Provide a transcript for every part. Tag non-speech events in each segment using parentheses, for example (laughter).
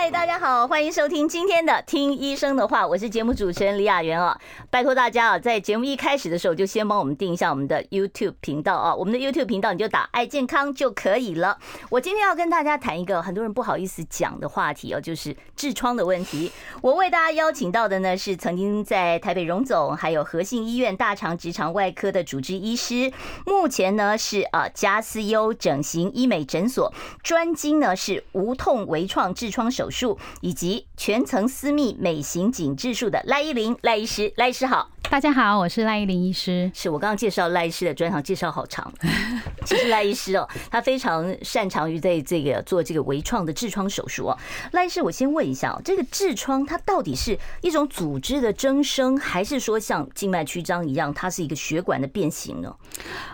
嗨，大家好，欢迎收听今天的《听医生的话》，我是节目主持人李雅媛啊。拜托大家啊，在节目一开始的时候就先帮我们定一下我们的 YouTube 频道啊。我们的 YouTube 频道你就打“爱健康”就可以了。我今天要跟大家谈一个很多人不好意思讲的话题哦，就是痔疮的问题。我为大家邀请到的呢是曾经在台北荣总还有和信医院大肠直肠外科的主治医师，目前呢是啊加思优整形医美诊所专精呢是无痛微创痔疮手术以及全层私密美型紧致术的赖依林赖医师，赖医师好。大家好，我是赖依林医师。是我刚刚介绍赖医师的专场，介绍好长。(laughs) 其实赖医师哦，他非常擅长于在这个做这个微创的痔疮手术哦。赖医师，我先问一下哦，这个痔疮它到底是一种组织的增生，还是说像静脉曲张一样，它是一个血管的变形呢？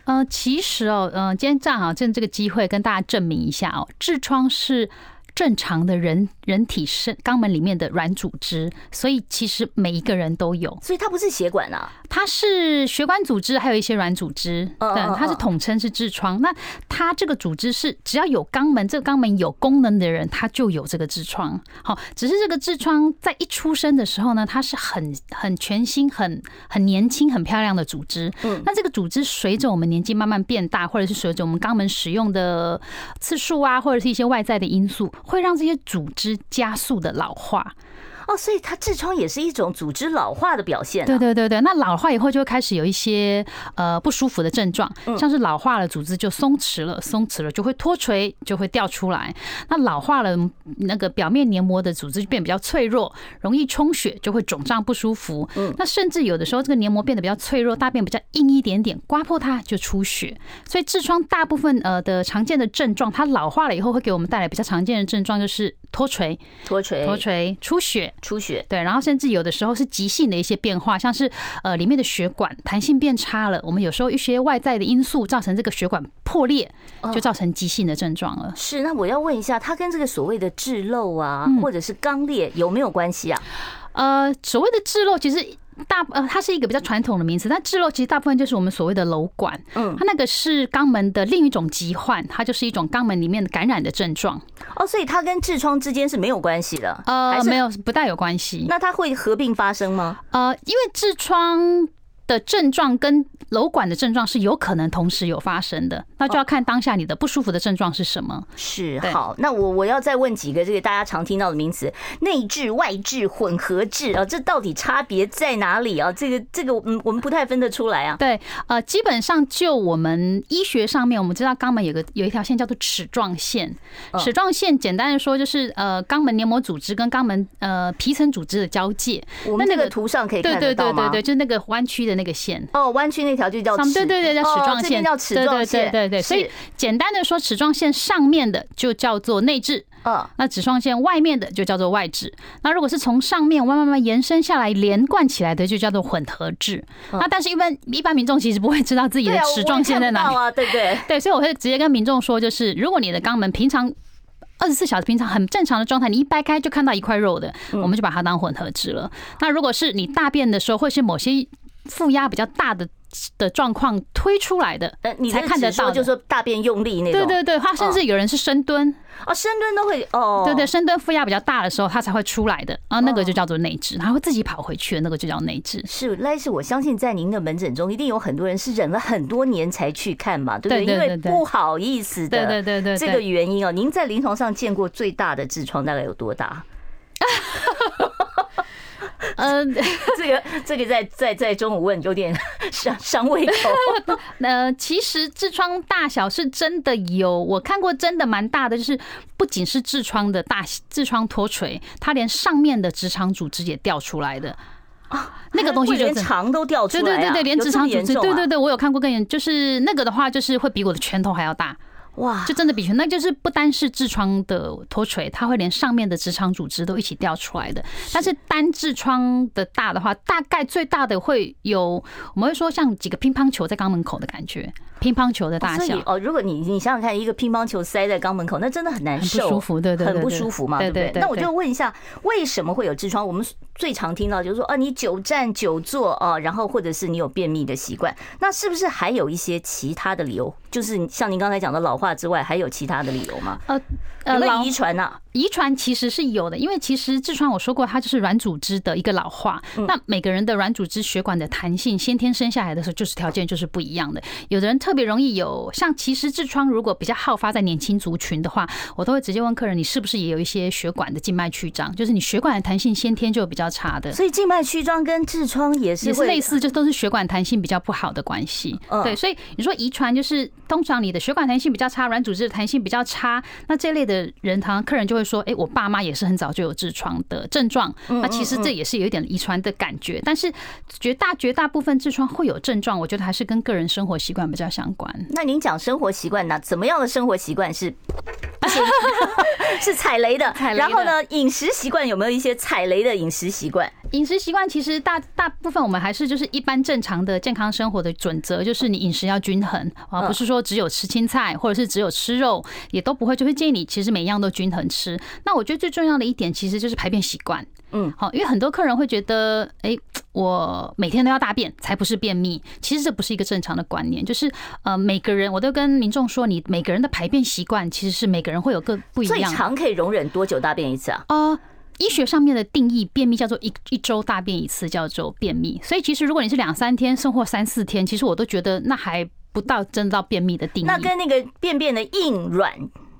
呃，其实哦，嗯，今天正好趁这个机会跟大家证明一下哦，痔疮是。正常的人人体是肛门里面的软组织，所以其实每一个人都有。所以它不是血管啊，它是血管组织，还有一些软组织。嗯，它是统称是痔疮。那它这个组织是只要有肛门，这个肛门有功能的人，他就有这个痔疮。好，只是这个痔疮在一出生的时候呢，它是很很全新、很很年轻、很漂亮的组织。嗯，那这个组织随着我们年纪慢慢变大，或者是随着我们肛门使用的次数啊，或者是一些外在的因素。会让这些组织加速的老化。哦，所以它痔疮也是一种组织老化的表现。对对对对，那老化以后就会开始有一些呃不舒服的症状，像是老化了组织就松弛了，松弛了就会脱垂，就会掉出来。那老化了那个表面黏膜的组织就变比较脆弱，容易充血，就会肿胀不舒服。嗯，那甚至有的时候这个黏膜变得比较脆弱，大便比较硬一点点，刮破它就出血。所以痔疮大部分呃的常见的症状，它老化了以后会给我们带来比较常见的症状，就是脱垂、脱垂、脱垂、出血。出血，对，然后甚至有的时候是急性的一些变化，像是呃里面的血管弹性变差了，我们有时候一些外在的因素造成这个血管破裂，就造成急性的症状了。是，那我要问一下，它跟这个所谓的痔漏啊，或者是肛裂有没有关系啊？呃，所谓的痔漏其实。大呃，它是一个比较传统的名词，但痔漏其实大部分就是我们所谓的瘘管，嗯，它那个是肛门的另一种疾患，它就是一种肛门里面的感染的症状。哦，所以它跟痔疮之间是没有关系的，呃，没有，不大有关系。那它会合并发生吗？呃，因为痔疮的症状跟瘘管的症状是有可能同时有发生的，那就要看当下你的不舒服的症状是什么。是，好，那我我要再问几个这个大家常听到的名词：内痔、外痔、混合痔啊，这到底差别在哪里啊？这个这个，嗯，我们不太分得出来啊。对，呃，基本上就我们医学上面，我们知道肛门有个有一条线叫做齿状线，齿状线简单的说就是呃肛门黏膜组织跟肛门呃皮层组织的交界。我们那个图上可以看得到吗？对对对对对，就是那个弯曲的那个线。哦，弯曲那条就叫齿，对对对，叫齿状线，叫齿状线。对对所以简单的说，齿状线上面的就叫做内痔，嗯，那齿状线外面的就叫做外痔。那如果是从上面慢慢慢延伸下来连贯起来的，就叫做混合痔。那但是一般一般民众其实不会知道自己的齿状线在哪里啊，对对对，所以我会直接跟民众说，就是如果你的肛门平常二十四小时平常很正常的状态，你一掰开就看到一块肉的，我们就把它当混合痔了。那如果是你大便的时候，或是某些负压比较大的的状况推出来的，呃你才看得到，就是说大便用力那种。对对对，他甚至有人是深蹲哦，深蹲都会哦。对对，深蹲负压比较大的时候，它才会出来的啊，那个就叫做内痔，它会自己跑回去的，那个就叫内痔。是，赖是，我相信在您的门诊中，一定有很多人是忍了很多年才去看嘛，对不对？因为不好意思的，对对对对，这个原因哦。您在临床上见过最大的痔疮大概有多大？(laughs) 嗯，(laughs) 这个这个在在在中午问有点伤伤胃口。(laughs) 呃，其实痔疮大小是真的有，我看过真的蛮大的，就是不仅是痔疮的大痔疮脱垂，它连上面的直肠组织也掉出来的啊，(laughs) 那个东西就连肠都掉出来，对对对对，连直肠组织，对对对，我有看过更严，就是那个的话，就是会比我的拳头还要大。哇，就真的比全，那就是不单是痔疮的脱垂，它会连上面的直肠组织都一起掉出来的。但是单痔疮的大的话，大概最大的会有，我们会说像几个乒乓球在肛门口的感觉。乒乓球的大小哦，如果你你想想看，一个乒乓球塞在肛门口，那真的很难受，很不舒服，对对，很不舒服嘛，对不对？那我就问一下，为什么会有痔疮？我们最常听到就是说，啊，你久站久坐啊，然后或者是你有便秘的习惯，那是不是还有一些其他的理由？就是像您刚才讲的老化之外，还有其他的理由吗？呃呃，遗传呢？遗传其实是有的，因为其实痔疮我说过，它就是软组织的一个老化。那每个人的软组织血管的弹性，先天生下来的时候就是条件就是不一样的。有的人特别容易有，像其实痔疮如果比较好发在年轻族群的话，我都会直接问客人，你是不是也有一些血管的静脉曲张？就是你血管的弹性先天就比较差的。所以静脉曲张跟痔疮也是也是类似，就都是血管弹性比较不好的关系。对，所以你说遗传就是通常你的血管弹性比较差，软组织的弹性比较差，那这类的人，常常客人就会说，哎，我爸妈。也是很早就有痔疮的症状，那其实这也是有一点遗传的感觉，但是绝大绝大部分痔疮会有症状，我觉得还是跟个人生活习惯比较相关。那您讲生活习惯呢？怎么样的生活习惯是 (laughs) 是踩雷的？(laughs) 然后呢，饮食习惯有没有一些踩雷的饮食习惯？饮食习惯其实大大部分我们还是就是一般正常的健康生活的准则，就是你饮食要均衡啊，不是说只有吃青菜或者是只有吃肉，也都不会，就会建议你其实每一样都均衡吃。那我觉得最重要的一点其实就是排便习惯，嗯，好，因为很多客人会觉得，哎，我每天都要大便才不是便秘，其实这不是一个正常的观念，就是呃，每个人我都跟民众说，你每个人的排便习惯其实是每个人会有个不一样。最长可以容忍多久大便一次啊？呃，医学上面的定义，便秘叫做一一周大便一次，叫做便秘。所以其实如果你是两三天，甚或三四天，其实我都觉得那还不到真到便秘的定义。那跟那个便便的硬软。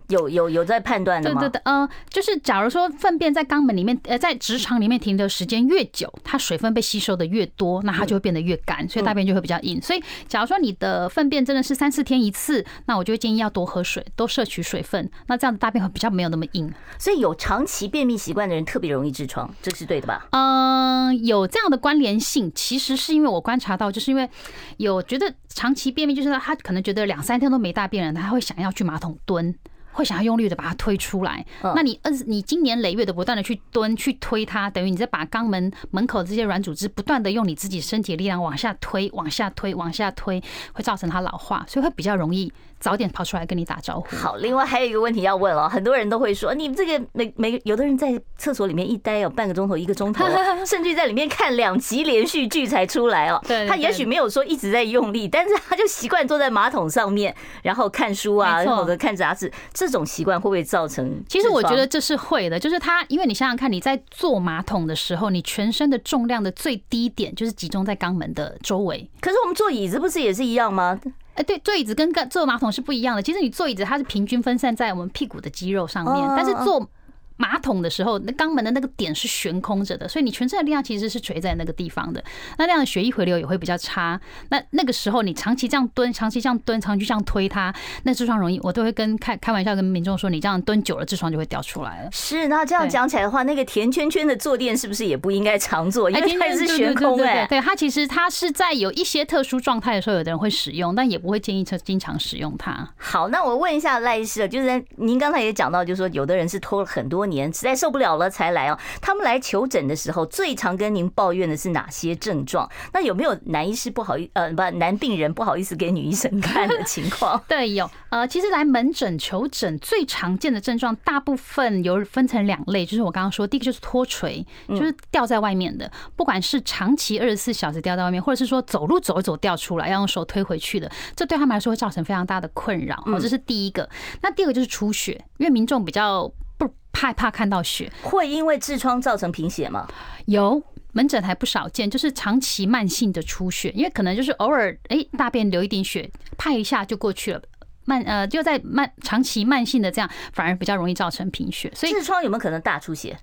有有有在判断的吗？对对对，嗯，就是假如说粪便在肛门里面，呃，在直肠里面停留时间越久，它水分被吸收的越多，那它就会变得越干，所以大便就会比较硬。所以，假如说你的粪便真的是三四天一次，那我就会建议要多喝水，多摄取水分，那这样的大便会比较没有那么硬。所以，有长期便秘习惯的人特别容易痔疮，这是对的吧？嗯，有这样的关联性，其实是因为我观察到，就是因为有觉得长期便秘，就是他可能觉得两三天都没大便了，他会想要去马桶蹲。会想要用力的把它推出来，那你呃，你经年累月的不断的去蹲去推它，等于你在把肛门门口这些软组织不断的用你自己身体的力量往下推、往下推、往下推，会造成它老化，所以会比较容易。早点跑出来跟你打招呼。好，另外还有一个问题要问哦，很多人都会说，你这个每每有的人在厕所里面一待有半个钟头、一个钟头，(laughs) 甚至在里面看两集连续剧才出来哦。对，他也许没有说一直在用力，但是他就习惯坐在马桶上面，然后看书啊，或者看杂志。这种习惯会不会造成？其实我觉得这是会的，就是它，因为你想想看，你在坐马桶的时候，你全身的重量的最低点就是集中在肛门的周围。可是我们坐椅子不是也是一样吗？哎，对，坐椅子跟坐马桶是不一样的。其实你坐椅子，它是平均分散在我们屁股的肌肉上面，但是坐。马桶的时候，那肛门的那个点是悬空着的，所以你全身的力量其实是垂在那个地方的。那这样的血液回流也会比较差。那那个时候你长期这样蹲，长期这样蹲，长期这样推它，那痔疮容易。我都会跟开开玩笑跟民众说，你这样蹲久了，痔疮就会掉出来了。是，那这样讲起来的话，那个甜圈圈的坐垫是不是也不应该常坐？因为它是悬空哎。对，它其实它是在有一些特殊状态的时候，有的人会使用，但也不会建议经常使用它。好，那我问一下赖医师，就是您刚才也讲到，就是说有的人是拖了很多年，实在受不了。了了才来哦，他们来求诊的时候，最常跟您抱怨的是哪些症状？那有没有男医师不好意呃不男病人不好意思给女医生看的情况？(laughs) 对，有呃，其实来门诊求诊最常见的症状，大部分有分成两类，就是我刚刚说，第一个就是脱垂，就是掉在外面的，不管是长期二十四小时掉在外面，或者是说走路走一走掉出来要用手推回去的，这对他们来说会造成非常大的困扰。哦，这是第一个。那第二个就是出血，因为民众比较。害怕看到血，会因为痔疮造成贫血吗？有，门诊还不少见，就是长期慢性的出血，因为可能就是偶尔哎大便流一点血，拍一下就过去了，慢呃就在慢长期慢性的这样，反而比较容易造成贫血。所以痔疮有没有可能大出血？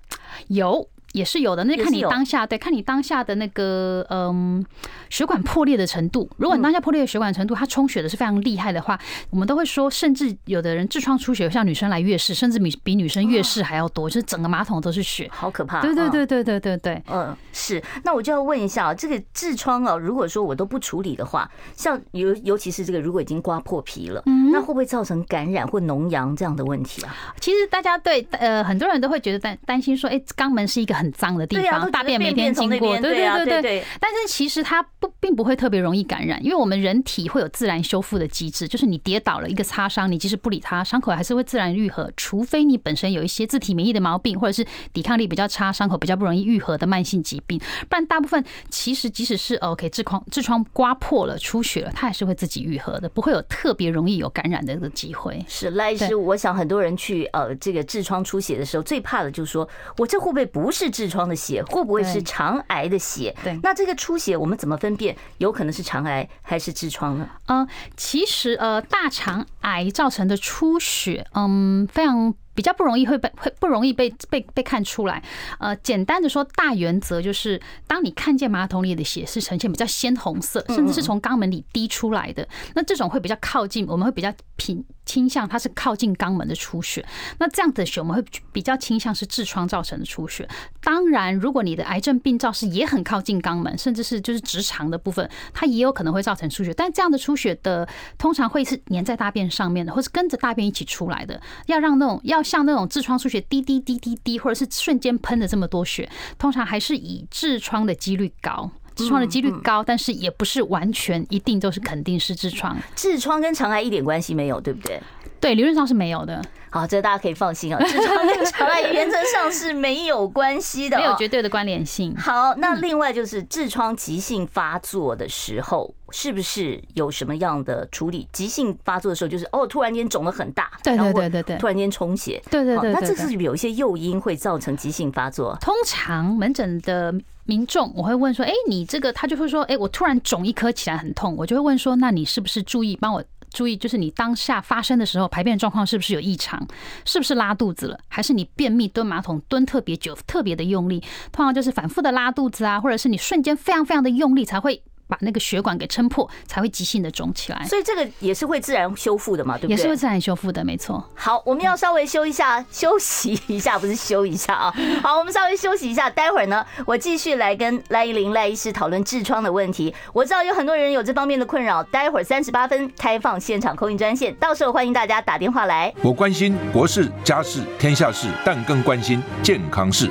有。也是有的，那就看你当下，对，看你当下的那个嗯血管破裂的程度。如果你当下破裂的血管程度，它充血的是非常厉害的话，我们都会说，甚至有的人痔疮出血，像女生来月事，甚至比比女生月事还要多，就是整个马桶都是血，好可怕。对对对对对对对，嗯，是。那我就要问一下，这个痔疮啊，如果说我都不处理的话，像尤尤其是这个，如果已经刮破皮了，那会不会造成感染或脓疡这样的问题啊？其实大家对呃很多人都会觉得担担心说，哎，肛门是一个很脏的地方，大便每天经过，对对对对对。但是其实它不并不会特别容易感染，因为我们人体会有自然修复的机制，就是你跌倒了一个擦伤，你即使不理它，伤口还是会自然愈合，除非你本身有一些自体免疫的毛病，或者是抵抗力比较差，伤口比较不容易愈合的慢性疾病，不然大部分其实即使是 OK 痔疮痔疮刮破了出血了，它还是会自己愈合的，不会有特别容易有感染的这个机会。是赖医师，我想很多人去呃这个痔疮出血的时候，最怕的就是说我这会不会不是痔疮的血，会不会是肠癌的血？对，那这个出血我们怎么分辨有可能是肠癌还是痔疮呢？嗯，其实呃大肠癌造成的出血，嗯，非常。比较不容易会被会不容易被被被看出来，呃，简单的说，大原则就是，当你看见马桶里的血是呈现比较鲜红色，甚至是从肛门里滴出来的，那这种会比较靠近，我们会比较偏倾向它是靠近肛门的出血。那这样的血我们会比较倾向是痔疮造成的出血。当然，如果你的癌症病灶是也很靠近肛门，甚至是就是直肠的部分，它也有可能会造成出血。但这样的出血的通常会是粘在大便上面的，或是跟着大便一起出来的。要让那种要。像那种痔疮出血滴滴滴滴滴，或者是瞬间喷的这么多血，通常还是以痔疮的几率高，痔疮的几率高，但是也不是完全一定都是肯定是痔疮。痔疮跟肠癌一点关系没有，对不对？对，理论上是没有的。好，这大家可以放心啊，痔疮跟肠癌原则上是没有关系的，没有绝对的关联性。好，那另外就是痔疮急性发作的时候，是不是有什么样的处理？急性发作的时候，就是哦，突然间肿得很大，对对对对对，突然间充血，对对对。那这是有一些诱因会造成急性发作。通常门诊的民众，我会问说，哎，你这个他就会说，哎，我突然肿一颗起来很痛，我就会问说，那你是不是注意帮我？注意，就是你当下发生的时候，排便状况是不是有异常？是不是拉肚子了？还是你便秘蹲马桶蹲特别久，特别的用力？通常就是反复的拉肚子啊，或者是你瞬间非常非常的用力才会。把那个血管给撑破，才会急性的肿起来。所以这个也是会自然修复的嘛，对不对？也是会自然修复的，没错。好，我们要稍微休一下，休息一下，不是休一下啊。(laughs) 好，我们稍微休息一下，待会儿呢，我继续来跟赖依林赖医师讨论痔疮的问题。我知道有很多人有这方面的困扰，待会儿三十八分开放现场 call in 专线，到时候欢迎大家打电话来。我关心国事、家事、天下事，但更关心健康事。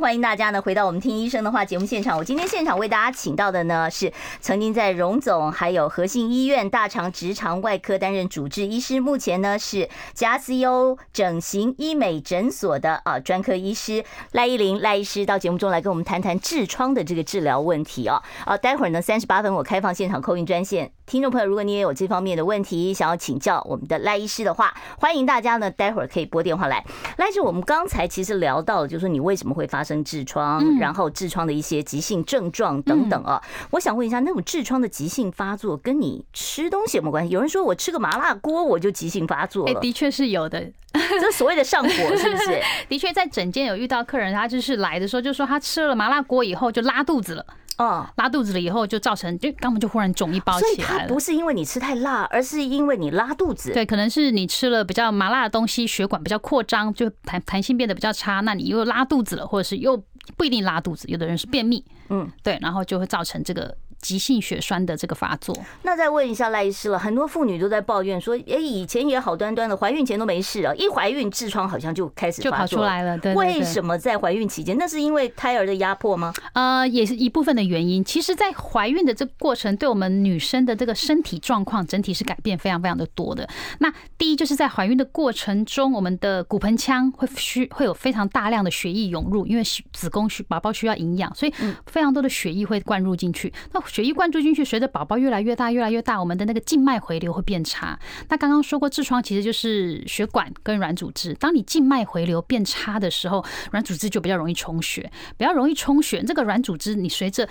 欢迎大家呢回到我们听医生的话节目现场。我今天现场为大家请到的呢是曾经在荣总还有和信医院大肠直肠外科担任主治医师，目前呢是加斯优整形医美诊所的啊专科医师赖依林赖医师到节目中来跟我们谈谈痔疮的这个治疗问题啊啊，待会儿呢三十八分我开放现场 call in 专线。听众朋友，如果你也有这方面的问题，想要请教我们的赖医师的话，欢迎大家呢，待会儿可以拨电话来。赖医师，我们刚才其实聊到了，就是说你为什么会发生痔疮，然后痔疮的一些急性症状等等啊。我想问一下，那种痔疮的急性发作跟你吃东西有没有关系？有人说我吃个麻辣锅我就急性发作了，的确是有的，(laughs) 这所谓的上火是不是？(laughs) 的确，在诊间有遇到客人，他就是来的时候就说他吃了麻辣锅以后就拉肚子了。嗯，拉肚子了以后就造成就肛门就忽然肿一包起来了。不是因为你吃太辣，而是因为你拉肚子。对，可能是你吃了比较麻辣的东西，血管比较扩张，就弹弹性变得比较差。那你又拉肚子了，或者是又不一定拉肚子，有的人是便秘。嗯，对，然后就会造成这个。急性血栓的这个发作，那再问一下赖医师了。很多妇女都在抱怨说，哎，以前也好端端的，怀孕前都没事啊，一怀孕痔疮好像就开始就跑出来了。对，为什么在怀孕期间？那是因为胎儿的压迫吗？呃，也是一部分的原因。其实，在怀孕的这个过程，对我们女生的这个身体状况整体是改变非常非常的多的。那第一就是在怀孕的过程中，我们的骨盆腔会需会有非常大量的血液涌入，因为子宫需宝宝需要营养，所以非常多的血液会灌入进去。那血液灌注进去，随着宝宝越来越大，越来越大，我们的那个静脉回流会变差。那刚刚说过，痔疮其实就是血管跟软组织。当你静脉回流变差的时候，软组织就比较容易充血，比较容易充血。这个软组织，你随着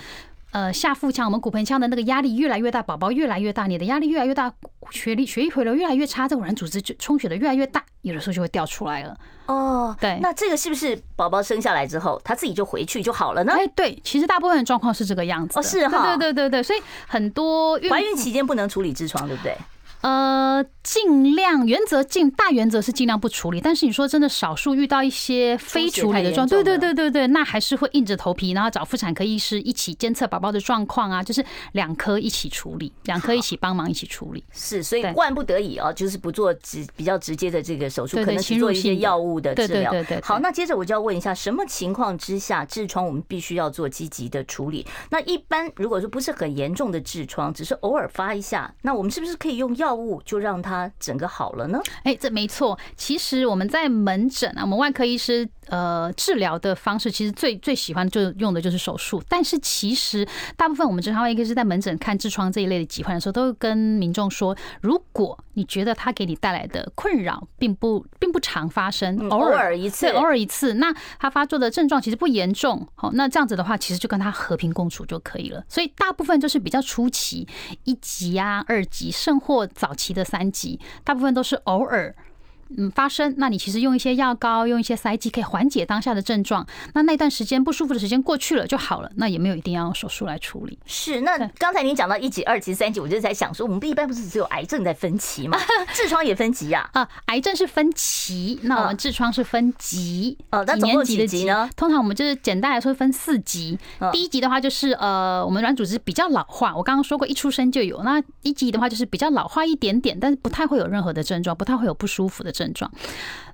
呃下腹腔、我们骨盆腔的那个压力越来越大，宝宝越来越大，你的压力越来越大，血力血液回流越来越差，这个软组织就充血的越来越大，有的时候就会掉出来了。哦，对，那这个是不是宝宝生下来之后，他自己就回去就好了呢？哎，对，其实大部分的状况是这个样子。哦，是哈，对对对对对，所以很多怀孕期间不能处理痔疮，对不对？呃，尽量原则尽大原则是尽量不处理，但是你说真的，少数遇到一些非处理的状况，对对对对对，那还是会硬着头皮，然后找妇产科医师一起监测宝宝的状况啊，就是两科一起处理，两科一起帮忙一起处理。(laughs) 是，所以万不得已啊，就是不做直比较直接的这个手术，可能是做一些药物的治疗。对对对。好，那接着我就要问一下，什么情况之下痔疮我们必须要做积极的处理？那一般如果说不是很严重的痔疮，只是偶尔发一下，那我们是不是可以用药物就让它？它整个好了呢？哎，这没错。其实我们在门诊啊，我们外科医师呃治疗的方式，其实最最喜欢就用的就是手术。但是其实大部分我们正常外科医师在门诊看痔疮这一类的疾患的时候，都会跟民众说：如果你觉得它给你带来的困扰并不并不常发生，偶尔一次，偶尔一次，那它发作的症状其实不严重，好，那这样子的话，其实就跟它和平共处就可以了。所以大部分就是比较初期一级啊、二级，甚或早期的三级。大部分都是偶尔。嗯，发生，那你其实用一些药膏，用一些塞剂可以缓解当下的症状。那那段时间不舒服的时间过去了就好了，那也没有一定要用手术来处理。是，那刚才您讲到一级、二级、三级，我就在想说，我们一般不是只有癌症在分期吗？(laughs) 痔疮也分级啊？啊，癌症是分期，那我们痔疮是分级。哦，那总共几级呢？通常我们就是简单来说分四级。第一级的话就是呃，我们软组织比较老化，我刚刚说过一出生就有。那一级的话就是比较老化一点点，但是不太会有任何的症状，不太会有不舒服的症状。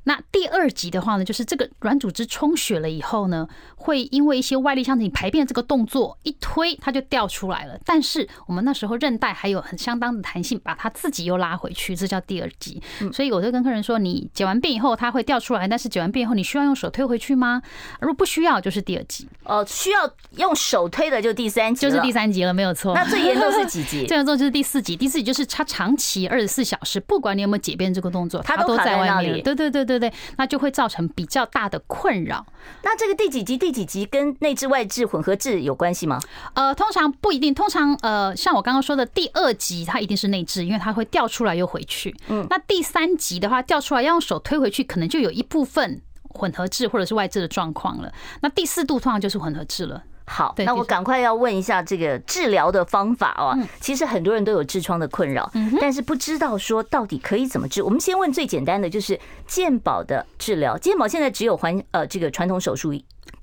那第二级的话呢，就是这个软组织充血了以后呢，会因为一些外力，像你排便这个动作一推，它就掉出来了。但是我们那时候韧带还有很相当的弹性，把它自己又拉回去，这叫第二级。所以我就跟客人说，你解完便以后它会掉出来，但是解完便以后你需要用手推回去吗？如果不需要，就是第二级。哦，需要用手推的就第三级，就是第三级了，没有错。那最严重是几级？最严重就是第四级。第四级就是它长期二十四小时，不管你有没有解便这个动作，它都在外面。对对对对对对，那就会。造成比较大的困扰。那这个第几级？第几级跟内置外置混合制有关系吗？呃，通常不一定。通常呃，像我刚刚说的第二级，它一定是内置，因为它会掉出来又回去。嗯，那第三级的话，掉出来要用手推回去，可能就有一部分混合制或者是外置的状况了。那第四度通常就是混合制了。好，那我赶快要问一下这个治疗的方法哦。其实很多人都有痔疮的困扰，但是不知道说到底可以怎么治。我们先问最简单的，就是健保的治疗。健保现在只有还呃这个传统手术。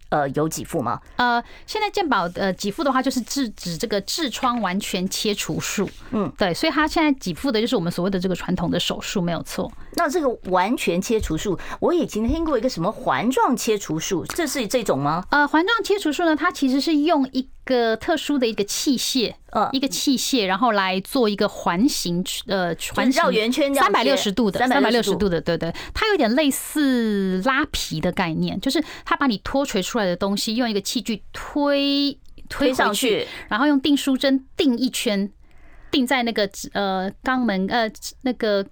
呃，有几副吗？呃，现在健保呃几副的话，就是治指这个痔疮完全切除术。嗯，对，所以他现在几副的就是我们所谓的这个传统的手术，没有错。那这个完全切除术，我以前听过一个什么环状切除术，这是这种吗？呃，环状切除术呢，它其实是用一个特殊的一个器械。呃，一个器械，然后来做一个环形，呃，环绕圆圈，三百六十度的，三百六十度的，对对，它有点类似拉皮的概念，就是它把你脱垂出来的东西用一个器具推推上去，然后用订书针订一圈，定在那个呃肛门呃那个。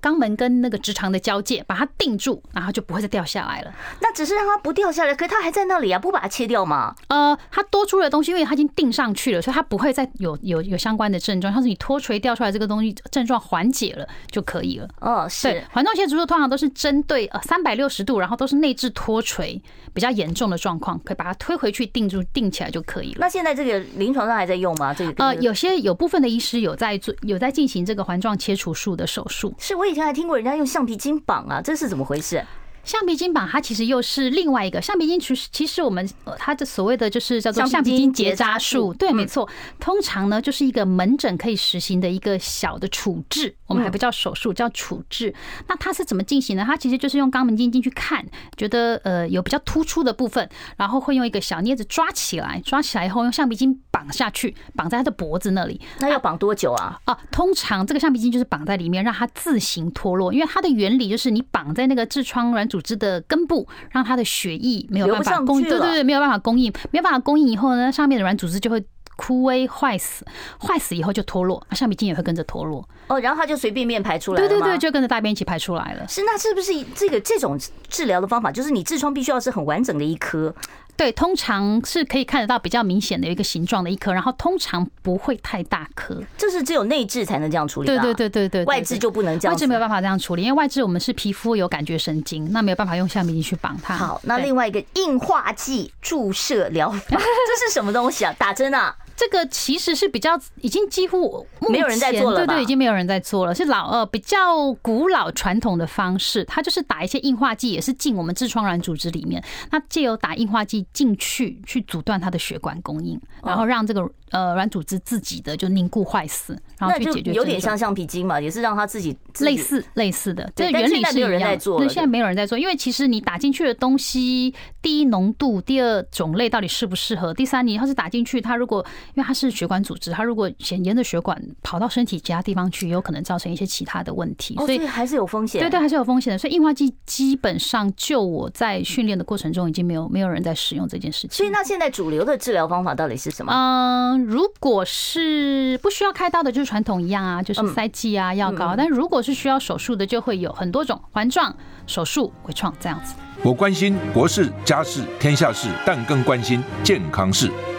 肛门跟那个直肠的交界，把它定住，然后就不会再掉下来了。那只是让它不掉下来，可是它还在那里啊，不把它切掉吗？呃，它多出来的东西，因为它已经定上去了，所以它不会再有有有相关的症状。像是你脱垂掉出来这个东西，症状缓解了就可以了。哦，是。环状切除术通常都是针对呃三百六十度，然后都是内置脱垂比较严重的状况，可以把它推回去定住定起来就可以了。那现在这个临床上还在用吗？这个呃，有些有部分的医师有在做，有在进行这个环状切除术的手术。是我以前还听过人家用橡皮筋绑啊，这是怎么回事？橡皮筋绑它其实又是另外一个橡皮筋，其实其实我们它的所谓的就是叫做橡皮筋结扎术，对，没错。通常呢就是一个门诊可以实行的一个小的处置，我们还不叫手术，叫处置。那它是怎么进行呢？它其实就是用肛门镜进去看，觉得呃有比较突出的部分，然后会用一个小镊子抓起来，抓起来以后用橡皮筋绑下去，绑在他的脖子那里。那要绑多久啊？啊，通常这个橡皮筋就是绑在里面，让它自行脱落，因为它的原理就是你绑在那个痔疮软组。织的根部，让它的血液没有办法供应，对对对，没有办法供应，没有办法供应以后呢，上面的软组织就会枯萎坏死，坏死以后就脱落，橡皮筋也会跟着脱落。哦，然后它就随便便排出来了。对对对，就跟着大便一起排出来了。是，那是不是这个这种治疗的方法，就是你痔疮必须要是很完整的一颗？对，通常是可以看得到比较明显的一个形状的一颗，然后通常不会太大颗。这是只有内置才能这样处理。对对对对对，外置就不能这样。外置没有办法这样处理，因为外置我们是皮肤有感觉神经，那没有办法用橡皮筋去绑它。好，那另外一个硬化剂注射疗法，(laughs) 这是什么东西啊？打针啊？这个其实是比较已经几乎没有人在做了，对对，已经没有人在做了，是老呃比较古老传统的方式，它就是打一些硬化剂，也是进我们痔疮软组织里面，那借由打硬化剂进去，去阻断它的血管供应，然后让这个。呃，软组织自己的就凝固坏死，然后去解决。有点像橡皮筋嘛，也是让它自己类似类似的，这原理是一样。那现在没有人在做，因为其实你打进去的东西，第一浓度，第二种类到底适不适合，第三你要是打进去，它如果因为它是血管组织，它如果沿沿着血管跑到身体其他地方去，有可能造成一些其他的问题，所以还是有风险。对对，还是有风险的。所以硬化剂基本上就我在训练的过程中，已经没有没有人在使用这件事情。所以那现在主流的治疗方法到底是什么？嗯。如果是不需要开刀的，就是传统一样啊，就是塞剂啊、药膏。但如果是需要手术的，就会有很多种环状手术、微创这样子。我关心国事、家事、天下事，但更关心健康事。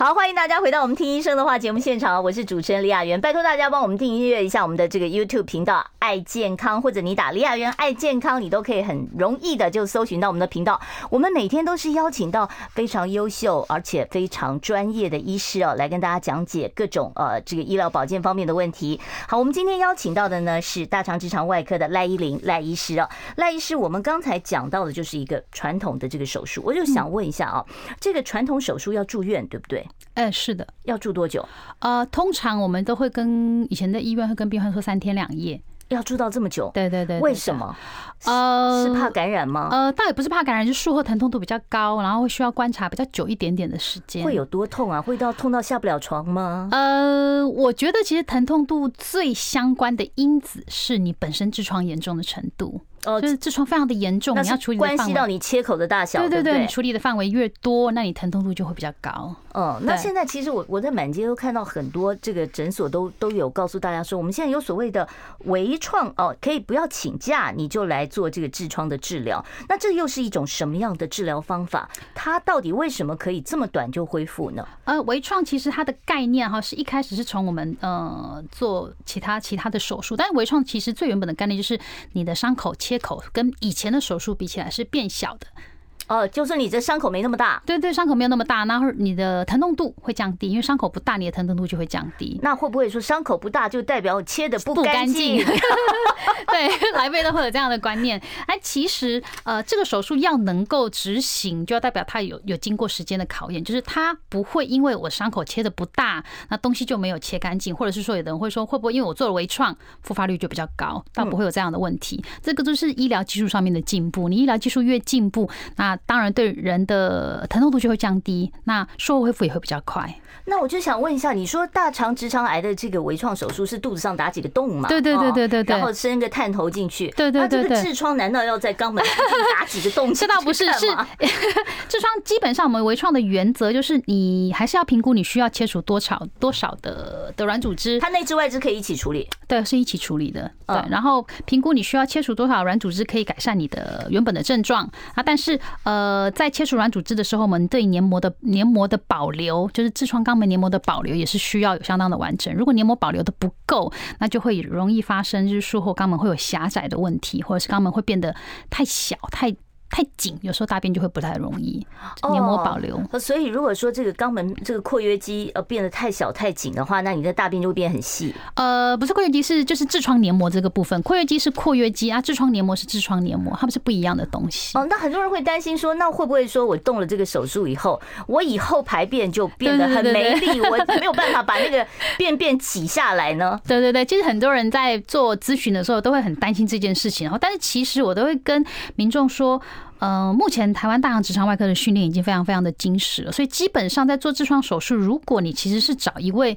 好，欢迎大家回到我们听医生的话节目现场，我是主持人李雅媛，拜托大家帮我们订阅一下我们的这个 YouTube 频道“爱健康”，或者你打李雅媛爱健康，你都可以很容易的就搜寻到我们的频道。我们每天都是邀请到非常优秀而且非常专业的医师哦，来跟大家讲解各种呃这个医疗保健方面的问题。好，我们今天邀请到的呢是大肠直肠外科的赖依林赖医师哦，赖医师，我们刚才讲到的就是一个传统的这个手术，我就想问一下啊，这个传统手术要住院对不对？哎，是的，要住多久？呃，通常我们都会跟以前的医院会跟病患说三天两夜，要住到这么久？对对对，为什么？呃，是怕感染吗？呃，倒也不是怕感染，就是术后疼痛度比较高，然后会需要观察比较久一点点的时间。会有多痛啊？会到痛到下不了床吗？呃，我觉得其实疼痛度最相关的因子是你本身痔疮严重的程度。哦，就是痔疮非常的严重，你要处理关系到你切口的大小，对对对，你处理的范围越多，那你疼痛度就会比较高。哦，那现在其实我我在满街都看到很多这个诊所都都有告诉大家说，我们现在有所谓的微创哦，可以不要请假你就来做这个痔疮的治疗。那这又是一种什么样的治疗方法？它到底为什么可以这么短就恢复呢？呃，微创其实它的概念哈，是一开始是从我们呃做其他其他的手术，但是微创其实最原本的概念就是你的伤口切口跟以前的手术比起来是变小的。哦，就是你这伤口没那么大，对对，伤口没有那么大，然后你的疼痛度会降低，因为伤口不大，你的疼痛度就会降低。那会不会说伤口不大就代表切的不干净？(laughs) 对，(laughs) 来贝都会有这样的观念。哎，其实呃，这个手术要能够执行，就要代表它有有经过时间的考验，就是它不会因为我伤口切的不大，那东西就没有切干净，或者是说有的人会说会不会因为我做了微创，复发率就比较高？倒不会有这样的问题。这个就是医疗技术上面的进步，你医疗技术越进步，那当然，对人的疼痛度就会降低，那术后恢复也会比较快。那我就想问一下，你说大肠直肠癌的这个微创手术是肚子上打几个洞吗？对对对对对，然后伸个探头进去。对对对痔疮难道要在肛门打几个洞？(laughs) 这倒不是，是 (laughs) 痔疮基本上我们微创的原则就是，你还是要评估你需要切除多少多少的的软组织。它内痔外痔可以一起处理？对，是一起处理的。对，然后评估你需要切除多少软组织可以改善你的原本的症状啊。但是呃，在切除软组织的时候，我们对黏膜的黏膜的保留，就是痔疮肛门黏膜的保留，也是需要有相当的完整。如果黏膜保留的不够，那就会容易发生，就是术后肛门会有狭窄的问题，或者是肛门会变得太小、太太紧，有时候大便就会不太容易黏膜保留。哦。所以如果说这个肛门这个括约肌呃变得太小太紧的话，那你的大便就会变很细。呃，不是括约肌，是就是痔疮黏膜这个部分。括约肌是括约肌啊，痔疮黏膜是痔疮黏膜，它们是不一样的东西。哦，那很多人会担心说，那会不会说我动了这个手术以后，我以后排便就变得很没力，我没有办法把那个 (laughs) 便便挤下来呢？对对对，其实很多人在做咨询的时候都会很担心这件事情。然后，但是其实我都会跟民众说。嗯，目前台湾大肠直肠外科的训练已经非常非常的精实了，所以基本上在做痔疮手术，如果你其实是找一位。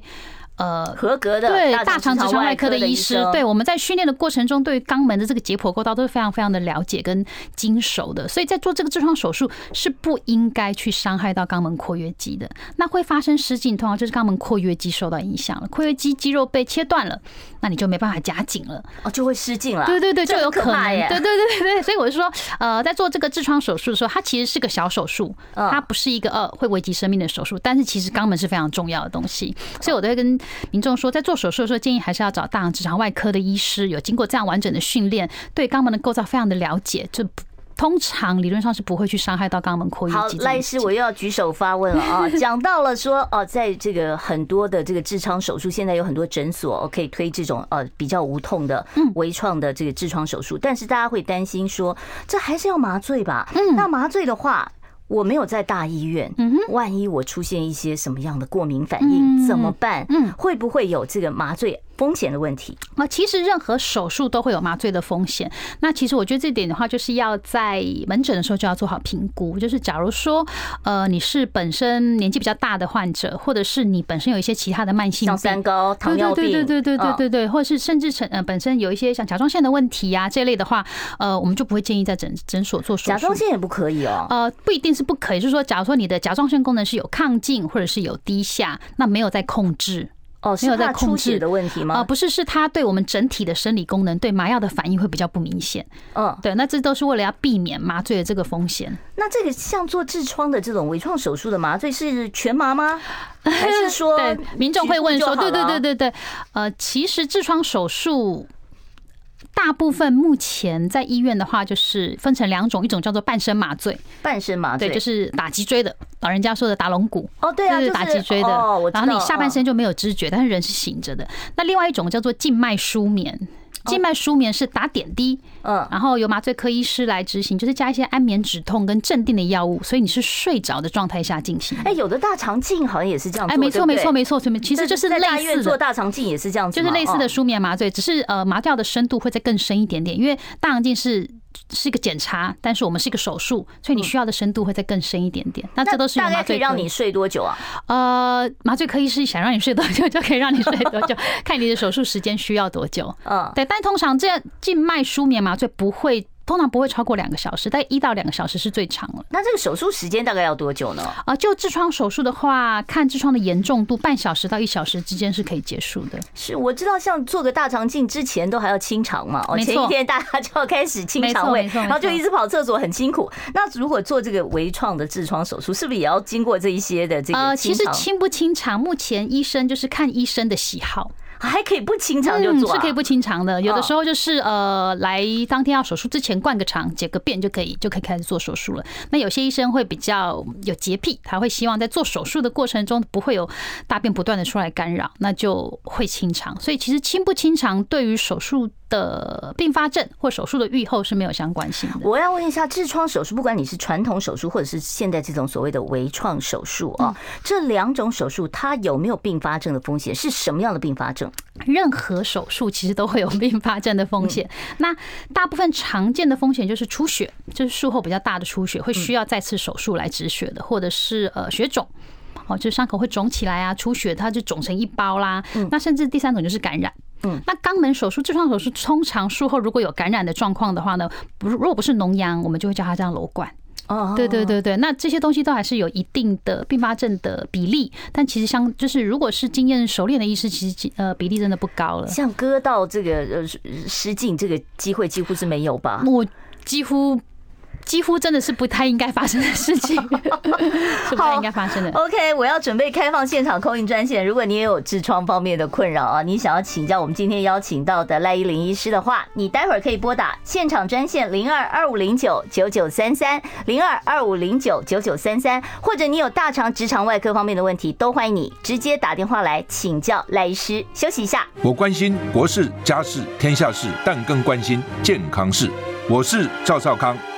呃，合格的对大肠直肠外科的医师，对我们在训练的过程中，对于肛门的这个解剖构造都是非常非常的了解跟精熟的，所以在做这个痔疮手术是不应该去伤害到肛门括约肌的。那会发生失禁，通常就是肛门括约肌受到影响了，括约肌肌肉被切断了，那你就没办法夹紧了，哦，就会失禁了。对对对，就有可能。对对对对对，所以我就说，呃，在做这个痔疮手术的时候，它其实是个小手术，它不是一个呃会危及生命的手术，但是其实肛门是非常重要的东西，所以我都会跟民众说，在做手术的时候，建议还是要找大肠直肠外科的医师，有经过这样完整的训练，对肛门的构造非常的了解，就通常理论上是不会去伤害到肛门括约肌。好，赖医师，我又要举手发问了啊！讲到了说哦，在这个很多的这个痔疮手术，现在有很多诊所可以推这种呃比较无痛的微创的这个痔疮手术，但是大家会担心说，这还是要麻醉吧？嗯，那麻醉的话。我没有在大医院，万一我出现一些什么样的过敏反应怎么办？嗯，会不会有这个麻醉风险的问题？啊，其实任何手术都会有麻醉的风险。那其实我觉得这点的话，就是要在门诊的时候就要做好评估。就是假如说，呃，你是本身年纪比较大的患者，或者是你本身有一些其他的慢性病，像三高、糖尿病，对对对对对对对，或者是甚至成呃本身有一些像甲状腺的问题啊这类的话，呃，我们就不会建议在诊诊所做手术。甲状腺也不可以哦。呃，不一定是不可以，就是说，假如说你的甲状腺功能是有亢进或者是有低下，那没有在控制。哦，没有在控制的问题吗？啊，不是，是它对我们整体的生理功能，对麻药的反应会比较不明显。嗯，对，那这都是为了要避免麻醉的这个风险。那这个像做痔疮的这种微创手术的麻醉是全麻吗？(laughs) 还是说，对，民众会问说，对对对对对，呃，其实痔疮手术。大部分目前在医院的话，就是分成两种，一种叫做半身麻醉，半身麻醉对，就是打脊椎的，老人家说的打龙骨哦，对啊，就是打脊椎的，然后你下半身就没有知觉，但是人是醒着的。那另外一种叫做静脉舒眠。静脉舒眠是打点滴，嗯，然后由麻醉科医师来执行，就是加一些安眠止痛跟镇定的药物，所以你是睡着的状态下进行。哎，有的大肠镜好像也是这样，哎，没错没错没错，其实就是类似的。做大肠镜也是这样子，就是类似的舒眠麻醉，只是呃麻掉的深度会再更深一点点，因为大肠镜是。是一个检查，但是我们是一个手术，所以你需要的深度会再更深一点点。那这都是麻醉，大概可以让你睡多久啊？呃，麻醉科医师想让你睡多久就可以让你睡多久，(laughs) 看你的手术时间需要多久。嗯，对，但通常这样静脉舒眠麻醉不会。通常不会超过两个小时，但一到两个小时是最长了。那这个手术时间大概要多久呢？啊，就痔疮手术的话，看痔疮的严重度，半小时到一小时之间是可以结束的。是，我知道，像做个大肠镜之前都还要清肠嘛，哦，前一天大家就要开始清肠胃，然后就一直跑厕所，很辛苦。那如果做这个微创的痔疮手术，是不是也要经过这一些的这个？呃，其实清不清肠，目前医生就是看医生的喜好。还可以不清肠就做，是可以不清肠的。有的时候就是呃，来当天要手术之前灌个肠、解个便就可以，就可以开始做手术了。那有些医生会比较有洁癖，他会希望在做手术的过程中不会有大便不断的出来干扰，那就会清肠。所以其实清不清肠对于手术的并发症或手术的预后是没有相关性的。我要问一下，痔疮手术，不管你是传统手术或者是现在这种所谓的微创手术啊，这两种手术它有没有并发症的风险？是什么样的并发症？任何手术其实都会有并发症的风险。那大部分常见的风险就是出血，就是术后比较大的出血，会需要再次手术来止血的，或者是呃血肿，哦，就是伤口会肿起来啊，出血它就肿成一包啦。那甚至第三种就是感染。嗯，那肛门手术、痔疮手术，通常术后如果有感染的状况的话呢，不，如果不是脓疡，我们就会叫它这样瘘管。哦，对对对对，那这些东西都还是有一定的并发症的比例，但其实像就是如果是经验熟练的医师，其实呃比例真的不高了。像割到这个呃失禁这个机会几乎是没有吧？我几乎。几乎真的是不太应该发生的事情，(laughs) 是不太应该发生的。OK，我要准备开放现场 call in 专线，如果你也有痔疮方面的困扰啊，你想要请教我们今天邀请到的赖依林医师的话，你待会儿可以拨打现场专线零二二五零九九九三三零二二五零九九九三三，或者你有大肠直肠外科方面的问题，都欢迎你直接打电话来请教赖医师。休息一下，我关心国事、家事、天下事，但更关心健康事。我是赵少康。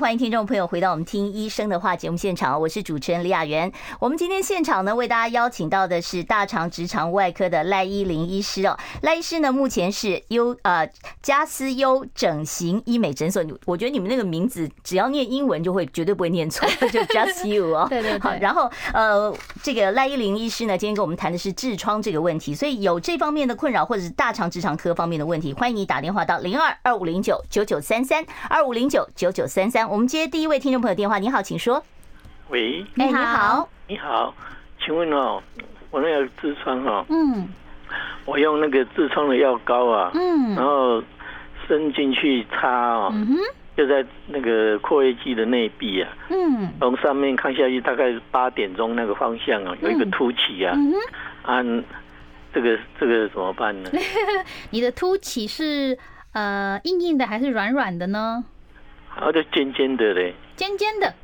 欢迎听众朋友回到我们听医生的话节目现场，我是主持人李雅媛。我们今天现场呢，为大家邀请到的是大肠直肠外科的赖依林医师哦。赖医师呢，目前是优呃加思优整形医美诊所。我觉得你们那个名字只要念英文就会绝对不会念错，就 Just You 哦。(laughs) 对对对。好，然后呃，这个赖依林医师呢，今天跟我们谈的是痔疮这个问题，所以有这方面的困扰或者是大肠直肠科方面的问题，欢迎你打电话到零二二五零九九九三三二五零九九九三三。我们接第一位听众朋友电话，你好，请说。喂，哎，你好，你好，请问哦，我那个痔疮哦，嗯，我用那个痔疮的药膏啊，嗯，然后伸进去擦哦，嗯哼，就在那个括约肌的内壁啊，嗯，从上面看下去，大概八点钟那个方向啊，有一个凸起啊，嗯哼，按这个这个怎么办呢？(laughs) 你的凸起是呃硬硬的还是软软的呢？然后就尖尖的嘞，尖尖的，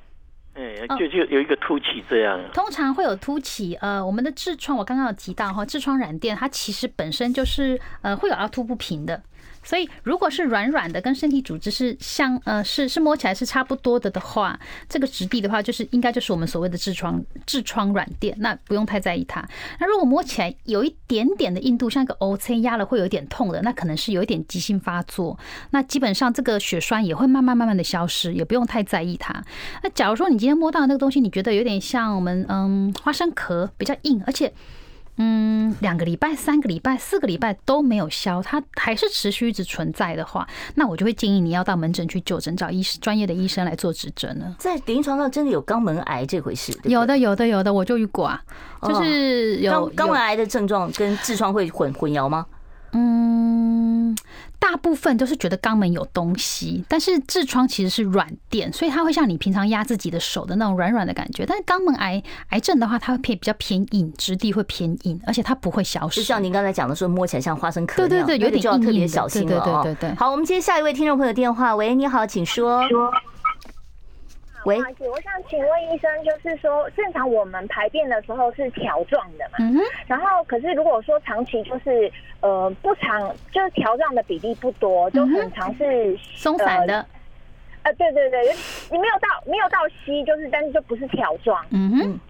哎，就就有一个凸起这样。通常会有凸起，呃，我们的痔疮，我刚刚有提到哈，痔疮软垫它其实本身就是呃会有凹凸不平的。所以，如果是软软的，跟身体组织是像呃是是摸起来是差不多的的话，这个质地的话，就是应该就是我们所谓的痔疮痔疮软垫，那不用太在意它。那如果摸起来有一点点的硬度，像一个 O C 压了会有一点痛的，那可能是有一点急性发作。那基本上这个血栓也会慢慢慢慢的消失，也不用太在意它。那假如说你今天摸到的那个东西，你觉得有点像我们嗯花生壳比较硬，而且。嗯，两个礼拜、三个礼拜、四个礼拜都没有消，它还是持续一直存在的话，那我就会建议你要到门诊去就诊，找医师专业的医生来做指诊了。在临床上真的有肛门癌这回事？有的，有的，有的，我就遇过啊，就是有肛门癌的症状跟痔疮会混混淆吗？嗯。大部分都是觉得肛门有东西，但是痔疮其实是软垫，所以它会像你平常压自己的手的那种软软的感觉。但是肛门癌癌症的话，它会偏比较偏硬，质地会偏硬，而且它不会消失。就像您刚才讲的说，摸起来像花生壳，对对对，有点就要特别小心了。对对对对。好，我们接下一位听众朋友电话。喂，你好，请说。喂，我想请问医生，就是说，正常我们排便的时候是条状的嘛？嗯哼。然后，可是如果说长期就是呃不长，就是条状的比例不多，就很常是松散的。呃，对对对，你没有到没有到稀，就是但是就不是条状。嗯哼。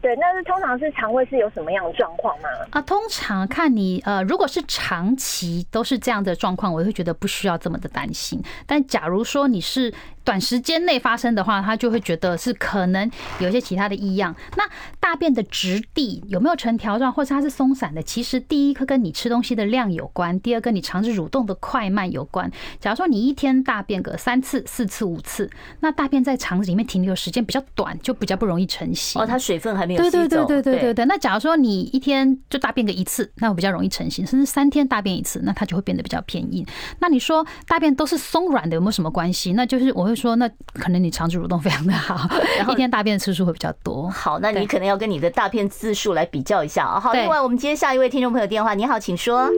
对，那是通常是肠胃是有什么样的状况吗？啊，通常看你呃，如果是长期都是这样的状况，我会觉得不需要这么的担心。但假如说你是短时间内发生的话，他就会觉得是可能有一些其他的异样。那大便的质地有没有成条状，或者它是松散的？其实第一个跟你吃东西的量有关，第二跟你肠子蠕动的快慢有关。假如说你一天大便个三次、四次、五次，那大便在肠子里面停留时间比较短，就比较不容易成型。哦，它水分还没有对对对对对对对。那假如说你一天就大便个一次，那我比较容易成型，甚至三天大便一次，那它就会变得比较偏硬。那你说大便都是松软的，有没有什么关系？那就是我会说，那可能你肠子蠕动非常的好，(laughs) 然后一天大便的次数会比较多。好，那你可能要跟你的大便次数来比较一下啊。好，另外我们接下一位听众朋友电话，你好，请说。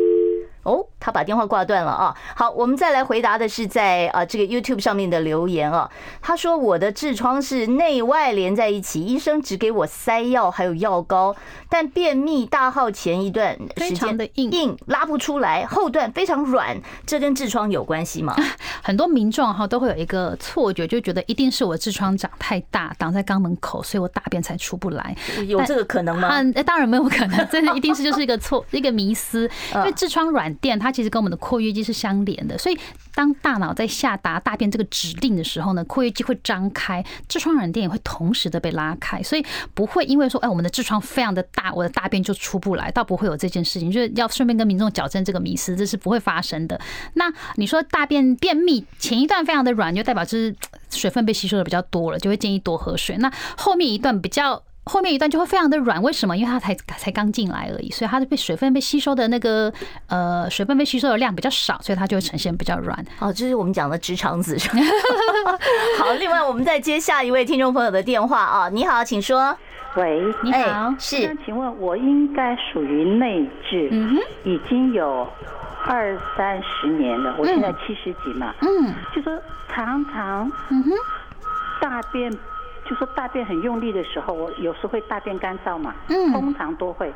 哦，他把电话挂断了啊。好，我们再来回答的是在啊这个 YouTube 上面的留言啊。他说我的痔疮是内外连在一起，医生只给我塞药还有药膏，但便秘大号前一段时间的硬硬拉不出来，后段非常软，这跟痔疮有关系吗？很多民众哈都会有一个错觉，就觉得一定是我痔疮长太大挡在肛门口，所以我大便才出不来。有这个可能吗？嗯，当然没有可能，这一定是就是一个错 (laughs) 一个迷思，因为痔疮软。电它其实跟我们的括约肌是相连的，所以当大脑在下达大便这个指令的时候呢，括约肌会张开，痔疮软垫也会同时的被拉开，所以不会因为说哎我们的痔疮非常的大，我的大便就出不来，倒不会有这件事情。就是要顺便跟民众矫正这个迷思，这是不会发生的。那你说大便便秘前一段非常的软，就代表就是水分被吸收的比较多了，就会建议多喝水。那后面一段比较。后面一段就会非常的软，为什么？因为它才才刚进来而已，所以它的被水分被吸收的那个呃水分被吸收的量比较少，所以它就会呈现比较软。哦，就是我们讲的直肠子。(laughs) 好，另外我们再接下一位听众朋友的电话啊，你好，请说。喂，你好，是。请问我应该属于内痔？嗯哼，已经有二三十年了，我现在七十几嘛。嗯，就说常常，嗯哼，大便。就说大便很用力的时候，我有时会大便干燥嘛，嗯，通常都会，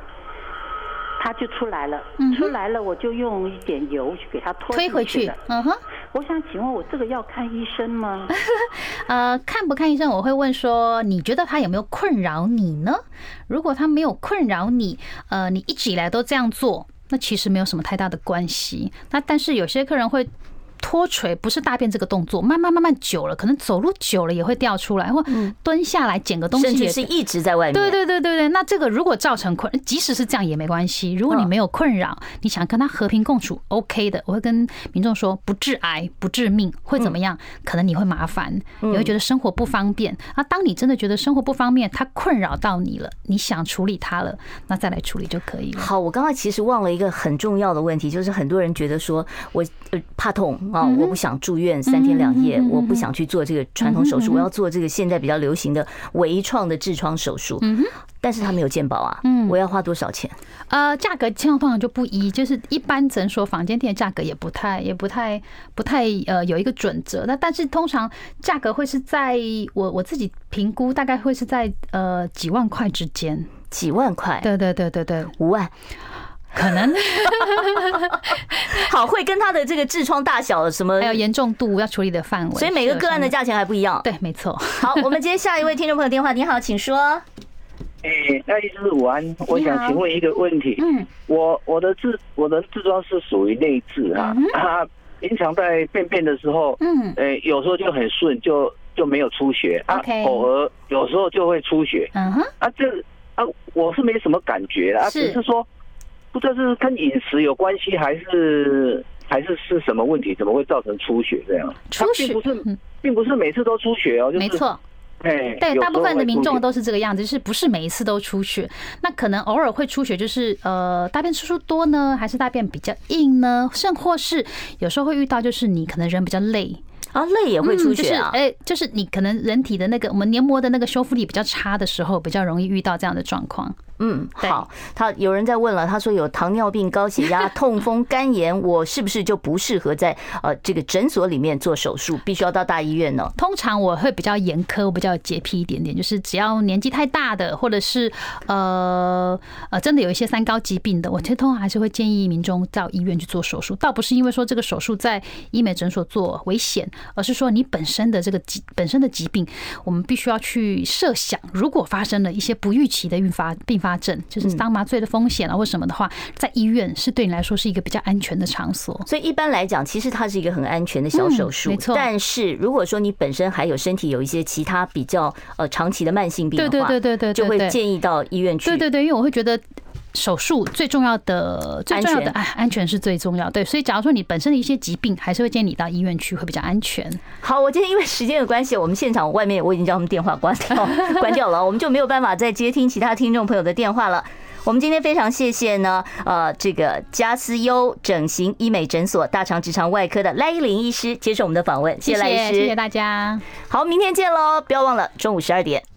它就出来了，嗯，出来了我就用一点油去给它拖推回去，嗯哼。我想请问，我这个要看医生吗？(laughs) 呃，看不看医生，我会问说，你觉得他有没有困扰你呢？如果他没有困扰你，呃，你一直以来都这样做，那其实没有什么太大的关系。那但是有些客人会。脱垂不是大便这个动作，慢慢慢慢久了，可能走路久了也会掉出来，或蹲下来捡个东西，甚至是一直在外面。对对对对对，那这个如果造成困，即使是这样也没关系。如果你没有困扰，你想跟他和平共处，OK 的。我会跟民众说，不致癌，不致命，会怎么样？可能你会麻烦，你会觉得生活不方便。啊，当你真的觉得生活不方便，他困扰到你了，你想处理他了，那再来处理就可以了。好，我刚刚其实忘了一个很重要的问题，就是很多人觉得说我呃怕痛。啊，我不想住院三天两夜，我不想去做这个传统手术，我要做这个现在比较流行的微创的痔疮手术。嗯，但是他没有健保啊，嗯，我要花多少钱？呃，价格情况通常就不一，就是一般诊所房间店的价格也不太、也不太、不太呃有一个准则。那但是通常价格会是在我我自己评估，大概会是在呃几万块之间，几万块？对对对对对，五万。可能 (laughs) 好，会跟他的这个痔疮大小什么，还有严重度要处理的范围，所以每个个案的价钱还不一样。对，没错。好，我们接下一位听众朋友电话。你好，请说。哎，那医师午安，我想请问一个问题。嗯，我我的痔我的痔疮是属于内痔啊，他平常在便便的时候，嗯，哎，有时候就很顺，就就没有出血啊，偶尔有时候就会出血。嗯哼，啊，这啊，我是没什么感觉啊，只是说。不知道是跟饮食有关系，还是还是是什么问题？怎么会造成出血这样？出血并不是，并不是每次都出血哦。就没错，哎，对，大部分的民众都是这个样子，就是不是每一次都出血。那可能偶尔会出血，就是呃，大便次数多呢，还是大便比较硬呢？甚或是有时候会遇到，就是你可能人比较累啊，累也会出血啊。哎，就是你可能人体的那个我们黏膜的那个修复力比较差的时候，比较容易遇到这样的状况。嗯，好，他有人在问了，他说有糖尿病、高血压、痛风、肝炎，我是不是就不适合在呃这个诊所里面做手术，必须要到大医院呢？通常我会比较严苛，我比较洁癖一点点，就是只要年纪太大的，或者是呃呃真的有一些三高疾病的，我其实通常还是会建议民众到医院去做手术。倒不是因为说这个手术在医美诊所做危险，而是说你本身的这个疾本身的疾病，我们必须要去设想，如果发生了一些不预期的预发并发。发症就是当麻醉的风险啊，或什么的话，在医院是对你来说是一个比较安全的场所。所以一般来讲，其实它是一个很安全的小手术。没错。但是如果说你本身还有身体有一些其他比较呃长期的慢性病的话，对对对对对，就会建议到医院去。对对对，因为我会觉得。手术最重要的、最重要的，哎，安全是最重要。对，所以假如说你本身的一些疾病，还是会建议你到医院去，会比较安全。好，我今天因为时间的关系，我们现场外面我已经将他们电话关掉，(laughs) 关掉了，我们就没有办法再接听其他听众朋友的电话了。我们今天非常谢谢呢，呃，这个嘉思优整形医美诊所大肠直肠外科的赖依林医师接受我们的访问，谢谢赖医师，谢谢大家。好，明天见喽，不要忘了中午十二点。